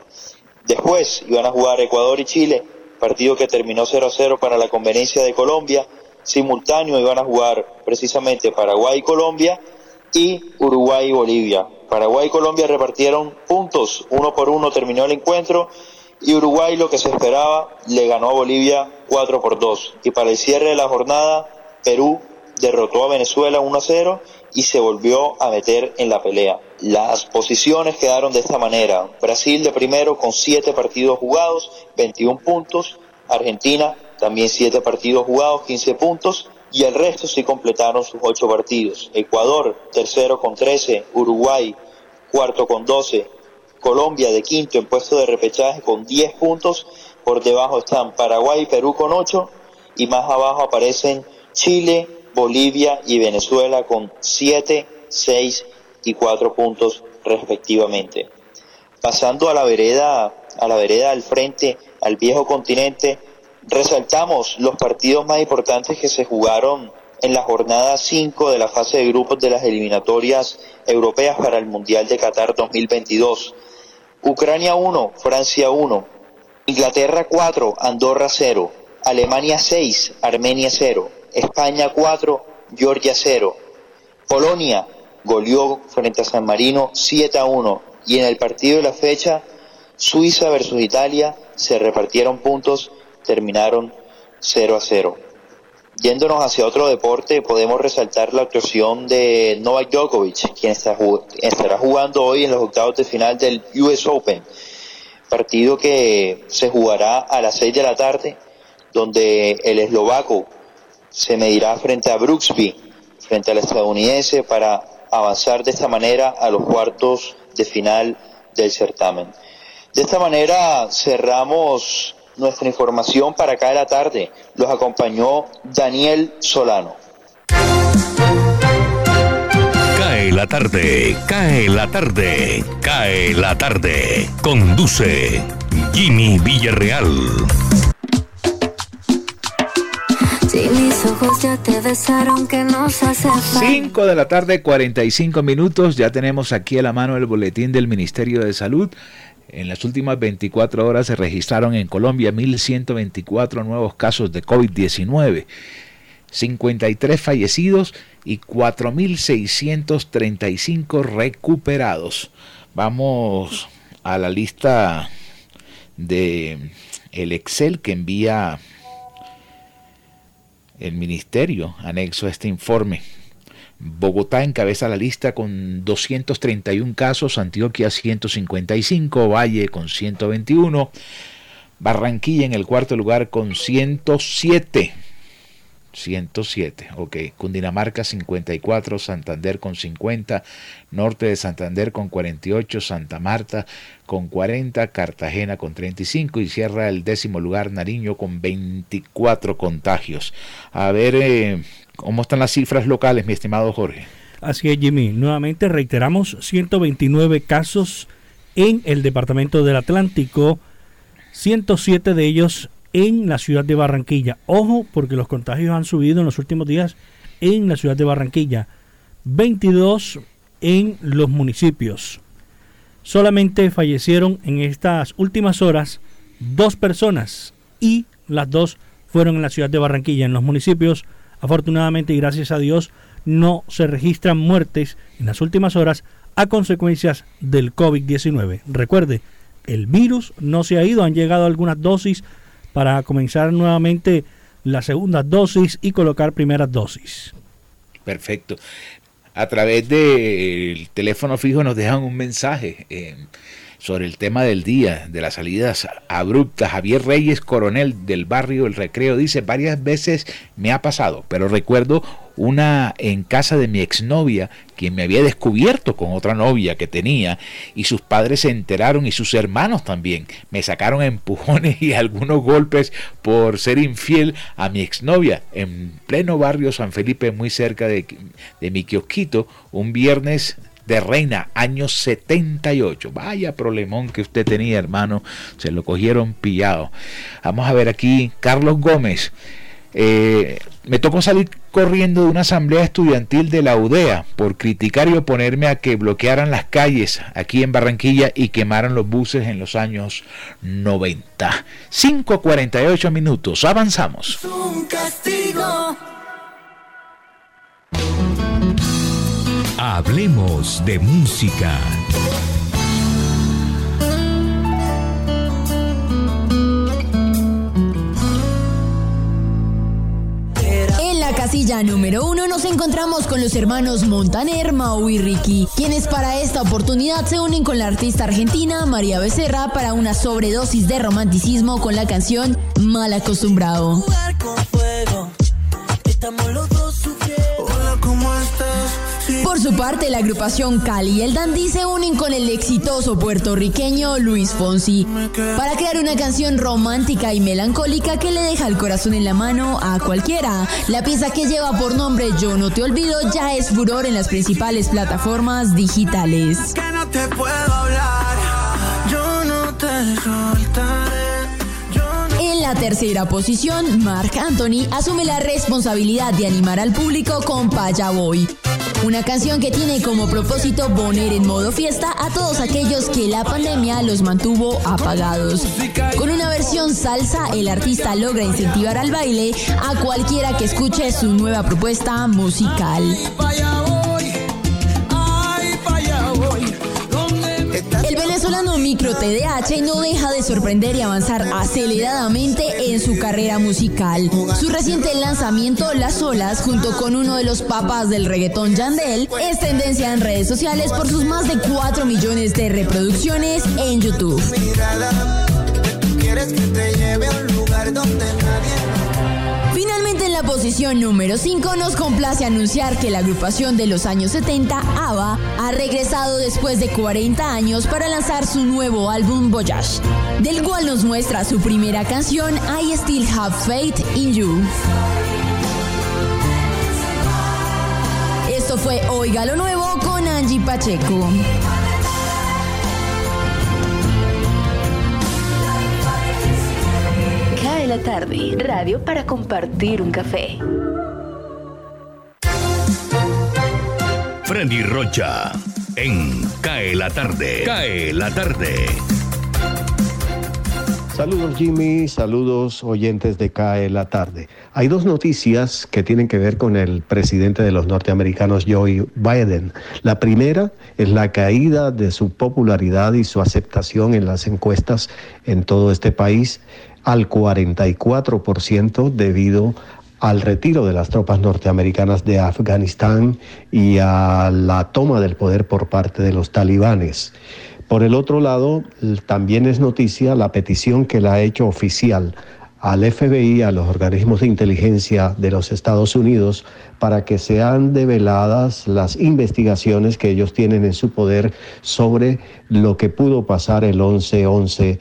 Después iban a jugar Ecuador y Chile, partido que terminó 0 a 0 para la conveniencia de Colombia. Simultáneo iban a jugar precisamente Paraguay y Colombia y Uruguay y Bolivia. Paraguay y Colombia repartieron puntos, uno por uno terminó el encuentro y Uruguay lo que se esperaba le ganó a Bolivia 4 por 2. Y para el cierre de la jornada, Perú derrotó a Venezuela 1 a 0 y se volvió a meter en la pelea. Las posiciones quedaron de esta manera. Brasil de primero con 7 partidos jugados, 21 puntos. Argentina también 7 partidos jugados, 15 puntos y el resto sí completaron sus ocho partidos. Ecuador, tercero con 13, Uruguay, cuarto con 12, Colombia de quinto en puesto de repechaje con 10 puntos, por debajo están Paraguay y Perú con 8 y más abajo aparecen Chile, Bolivia y Venezuela con 7, 6 y 4 puntos respectivamente. Pasando a la vereda, a la vereda del frente, al viejo continente, Resaltamos los partidos más importantes que se jugaron en la jornada 5 de la fase de grupos de las eliminatorias europeas para el Mundial de Qatar 2022. Ucrania 1, Francia 1, Inglaterra 4, Andorra 0, Alemania 6, Armenia 0, España 4, Georgia 0. Polonia goleó frente a San Marino 7 a 1 y en el partido de la fecha Suiza versus Italia se repartieron puntos, terminaron 0 a 0. Yéndonos hacia otro deporte, podemos resaltar la actuación de Novak Djokovic, quien estará jugando hoy en los octavos de final del US Open, partido que se jugará a las 6 de la tarde, donde el eslovaco se medirá frente a Brooksby, frente al estadounidense, para avanzar de esta manera a los cuartos de final del certamen. De esta manera cerramos nuestra información para acá de la tarde. Los acompañó Daniel Solano. Cae la tarde, cae la tarde, cae la tarde. Conduce Jimmy Villarreal. Mis ojos ya te besaron, que nos hace 5 de la tarde, 45 minutos. Ya tenemos aquí a la mano el boletín del Ministerio de Salud. En las últimas 24 horas se registraron en Colombia 1.124 nuevos casos de COVID-19, 53 fallecidos y 4.635 recuperados. Vamos a la lista de el Excel que envía el ministerio anexo a este informe. Bogotá encabeza la lista con 231 casos, Antioquia 155, Valle con 121, Barranquilla en el cuarto lugar con 107. 107, ok. Cundinamarca 54, Santander con 50, Norte de Santander con 48, Santa Marta con 40, Cartagena con 35 y cierra el décimo lugar Nariño con 24 contagios. A ver, eh, ¿Cómo están las cifras locales, mi estimado Jorge? Así es, Jimmy. Nuevamente reiteramos 129 casos en el departamento del Atlántico, 107 de ellos en la ciudad de Barranquilla. Ojo, porque los contagios han subido en los últimos días en la ciudad de Barranquilla. 22 en los municipios. Solamente fallecieron en estas últimas horas dos personas y las dos fueron en la ciudad de Barranquilla. En los municipios Afortunadamente y gracias a Dios no se registran muertes en las últimas horas a consecuencias del COVID-19. Recuerde, el virus no se ha ido, han llegado algunas dosis para comenzar nuevamente la segunda dosis y colocar primeras dosis. Perfecto. A través del teléfono fijo nos dejan un mensaje. Eh, sobre el tema del día, de las salidas abruptas. Javier Reyes, coronel del barrio El Recreo, dice, varias veces me ha pasado, pero recuerdo una en casa de mi exnovia, quien me había descubierto con otra novia que tenía, y sus padres se enteraron y sus hermanos también. Me sacaron empujones y algunos golpes por ser infiel a mi exnovia en pleno barrio San Felipe, muy cerca de, de mi kiosquito, un viernes de Reina, año 78. Vaya problemón que usted tenía, hermano. Se lo cogieron pillado. Vamos a ver aquí, Carlos Gómez. Eh, me tocó salir corriendo de una asamblea estudiantil de la UDEA por criticar y oponerme a que bloquearan las calles aquí en Barranquilla y quemaran los buses en los años 90. 5.48 minutos, avanzamos. Un castigo. Hablemos de música. Casilla número uno nos encontramos con los hermanos Montaner, Mau y Ricky, quienes para esta oportunidad se unen con la artista argentina María Becerra para una sobredosis de romanticismo con la canción Mal acostumbrado. Por su parte, la agrupación Cali y el Dandy se unen con el exitoso puertorriqueño Luis Fonsi para crear una canción romántica y melancólica que le deja el corazón en la mano a cualquiera. La pieza que lleva por nombre Yo no te olvido ya es furor en las principales plataformas digitales. la tercera posición, Mark Anthony asume la responsabilidad de animar al público con Paya Boy. Una canción que tiene como propósito poner en modo fiesta a todos aquellos que la pandemia los mantuvo apagados. Con una versión salsa, el artista logra incentivar al baile a cualquiera que escuche su nueva propuesta musical. Micro TDH no deja de sorprender y avanzar aceleradamente en su carrera musical. Su reciente lanzamiento, Las Olas, junto con uno de los papas del reggaetón Yandel, es tendencia en redes sociales por sus más de 4 millones de reproducciones en YouTube. ¿Quieres que te lleve a un lugar donde nadie la posición número 5 nos complace anunciar que la agrupación de los años 70, ABBA, ha regresado después de 40 años para lanzar su nuevo álbum Voyage, del cual nos muestra su primera canción I Still Have Faith in You. Esto fue Oiga lo Nuevo con Angie Pacheco. La tarde, radio para compartir un café. Freddy Rocha en Cae la tarde. Cae la tarde. Saludos Jimmy, saludos oyentes de CAE la tarde. Hay dos noticias que tienen que ver con el presidente de los norteamericanos, Joe Biden. La primera es la caída de su popularidad y su aceptación en las encuestas en todo este país al 44% debido al retiro de las tropas norteamericanas de Afganistán y a la toma del poder por parte de los talibanes. Por el otro lado, también es noticia la petición que la ha hecho oficial al FBI, a los organismos de inteligencia de los Estados Unidos, para que sean develadas las investigaciones que ellos tienen en su poder sobre lo que pudo pasar el 11-11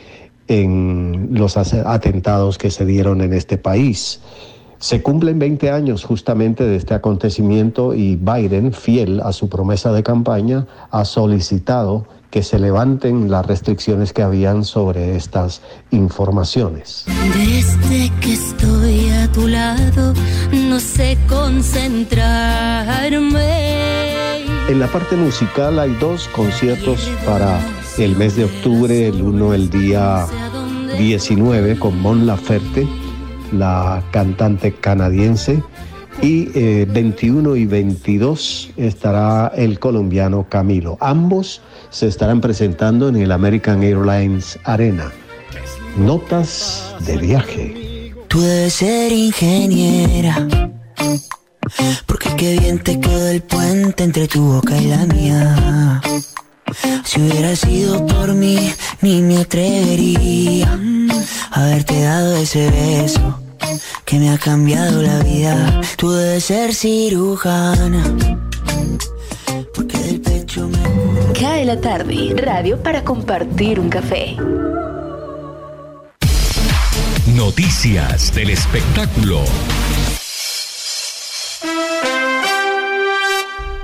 en los atentados que se dieron en este país. Se cumplen 20 años justamente de este acontecimiento y Biden, fiel a su promesa de campaña, ha solicitado que se levanten las restricciones que habían sobre estas informaciones. Desde que estoy a tu lado, no sé concentrarme. En la parte musical hay dos conciertos para el mes de octubre, el uno el día 19 con Mon Laferte, la cantante canadiense, y 21 eh, y 22 estará el colombiano Camilo. Ambos se estarán presentando en el American Airlines Arena. Notas de viaje. Tú debes ser ingeniera, porque qué bien te quedó el puente entre tu boca y la mía. Si hubiera sido por mí, ni me atrevería a haberte dado ese beso que me ha cambiado la vida. Tú debes ser cirujana. Porque del pecho me. Cae la tarde, radio para compartir un café. Noticias del espectáculo.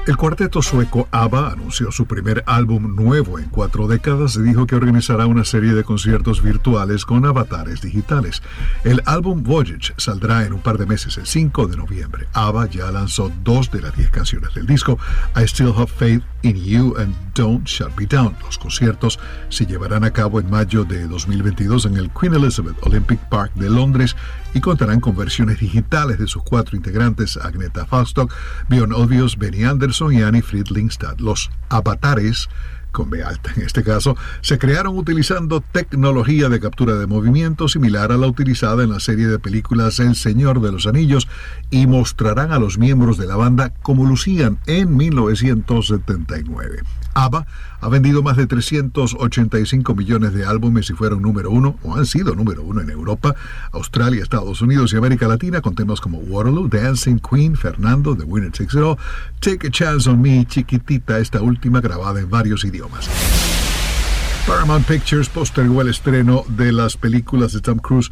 El cuarteto sueco ABBA anunció su primer álbum nuevo en cuatro décadas y dijo que organizará una serie de conciertos virtuales con avatares digitales. El álbum Voyage saldrá en un par de meses, el 5 de noviembre. ABBA ya lanzó dos de las diez canciones del disco, I Still Have Faith in You and Don't Shut Me Down. Los conciertos se llevarán a cabo en mayo de 2022 en el Queen Elizabeth Olympic Park de Londres y contarán con versiones digitales de sus cuatro integrantes, Agneta Falstock, Bjorn Olvios, Benny Anderson y Annie Friedlingstad. Los avatares con B alta en este caso, se crearon utilizando tecnología de captura de movimiento similar a la utilizada en la serie de películas El Señor de los Anillos y mostrarán a los miembros de la banda como lucían en 1979. ABBA ha vendido más de 385 millones de álbumes y fueron número uno o han sido número uno en Europa, Australia, Estados Unidos y América Latina con temas como Waterloo, Dancing Queen, Fernando, The Winner Takes It All, Take a Chance on Me, Chiquitita, esta última grabada en varios idiomas. Paramount Pictures postergó el estreno de las películas de Tom Cruise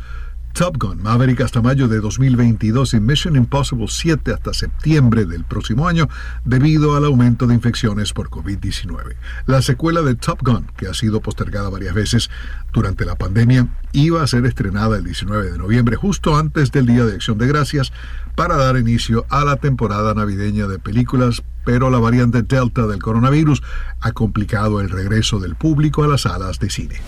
Top Gun Maverick hasta mayo de 2022 y Mission Impossible 7 hasta septiembre del próximo año debido al aumento de infecciones por COVID-19. La secuela de Top Gun, que ha sido postergada varias veces durante la pandemia, iba a ser estrenada el 19 de noviembre, justo antes del Día de Acción de Gracias, para dar inicio a la temporada navideña de películas, pero la variante Delta del coronavirus ha complicado el regreso del público a las salas de cine.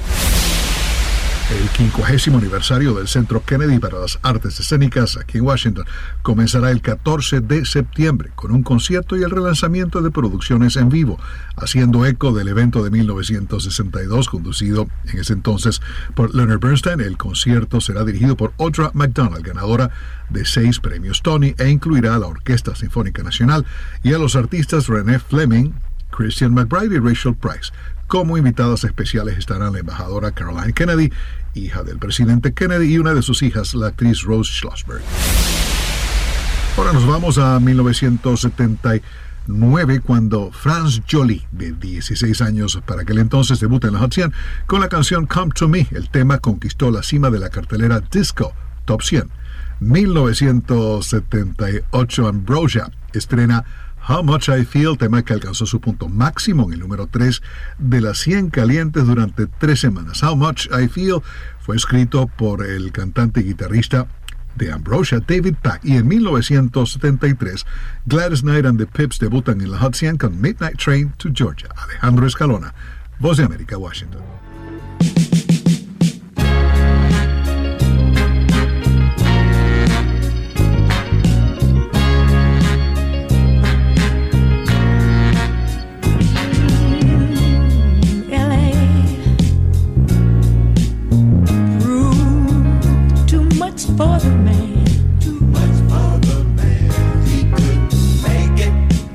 El 50 aniversario del Centro Kennedy para las Artes Escénicas aquí en Washington comenzará el 14 de septiembre con un concierto y el relanzamiento de producciones en vivo, haciendo eco del evento de 1962 conducido en ese entonces por Leonard Bernstein. El concierto será dirigido por Audra McDonald, ganadora de seis premios Tony, e incluirá a la Orquesta Sinfónica Nacional y a los artistas René Fleming, Christian McBride y Rachel Price. Como invitadas especiales estarán la embajadora Caroline Kennedy, hija del presidente Kennedy, y una de sus hijas, la actriz Rose Schlossberg. Ahora nos vamos a 1979 cuando Franz Jolie, de 16 años para aquel entonces, debuta en la Hot 100 con la canción Come to Me. El tema conquistó la cima de la cartelera Disco Top 100. 1978 Ambrosia estrena How Much I Feel, tema que alcanzó su punto máximo en el número 3 de las 100 calientes durante tres semanas. How Much I Feel fue escrito por el cantante y guitarrista de Ambrosia, David Pack, y en 1973 Gladys Knight and the Pips debutan en la Hot 100 con Midnight Train to Georgia. Alejandro Escalona, Voz de América, Washington.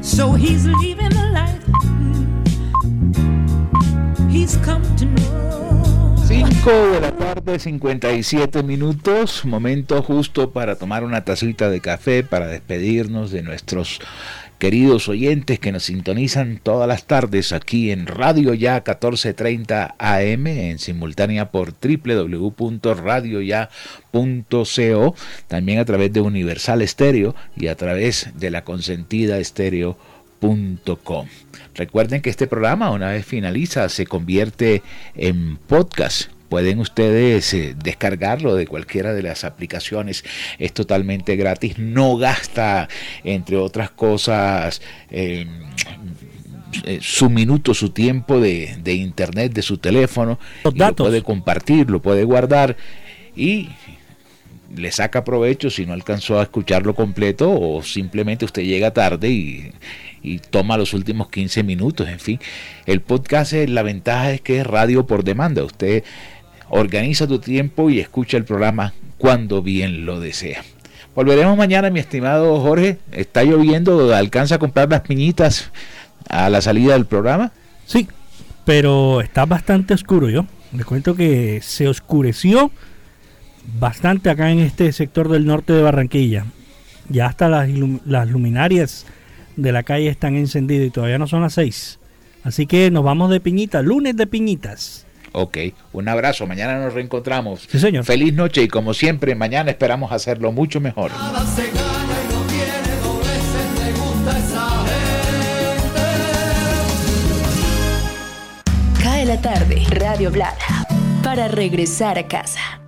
So he's the life. He's come to know. 5 de la tarde, 57 minutos, momento justo para tomar una tacita de café, para despedirnos de nuestros queridos oyentes que nos sintonizan todas las tardes aquí en Radio Ya 1430 AM, en simultánea por www.radioya.co, también a través de Universal Estéreo y a través de la consentida estéreo.com. Recuerden que este programa, una vez finaliza, se convierte en podcast Pueden ustedes eh, descargarlo de cualquiera de las aplicaciones. Es totalmente gratis. No gasta, entre otras cosas, em, eh, su minuto, su tiempo de, internet, de su teléfono. Lo puede compartir, lo puede guardar y le saca provecho si no alcanzó a escucharlo completo o simplemente usted llega tarde y, y, toma los últimos 15 minutos. En fin, el podcast, la ventaja es que es radio por demanda. Usted Organiza tu tiempo y escucha el programa cuando bien lo desea. Volveremos mañana, mi estimado Jorge. ¿Está lloviendo? ¿Alcanza a comprar las piñitas a la salida del programa? Sí, pero está bastante oscuro yo. Le cuento que se oscureció bastante acá en este sector del norte de Barranquilla. Ya hasta las, las luminarias de la calle están encendidas y todavía no son las seis. Así que nos vamos de piñitas, lunes de piñitas. Ok, un abrazo, mañana nos reencontramos. Sí, señor. Feliz noche y como siempre, mañana esperamos hacerlo mucho mejor. Cae la tarde, Radio Blada, para regresar a casa.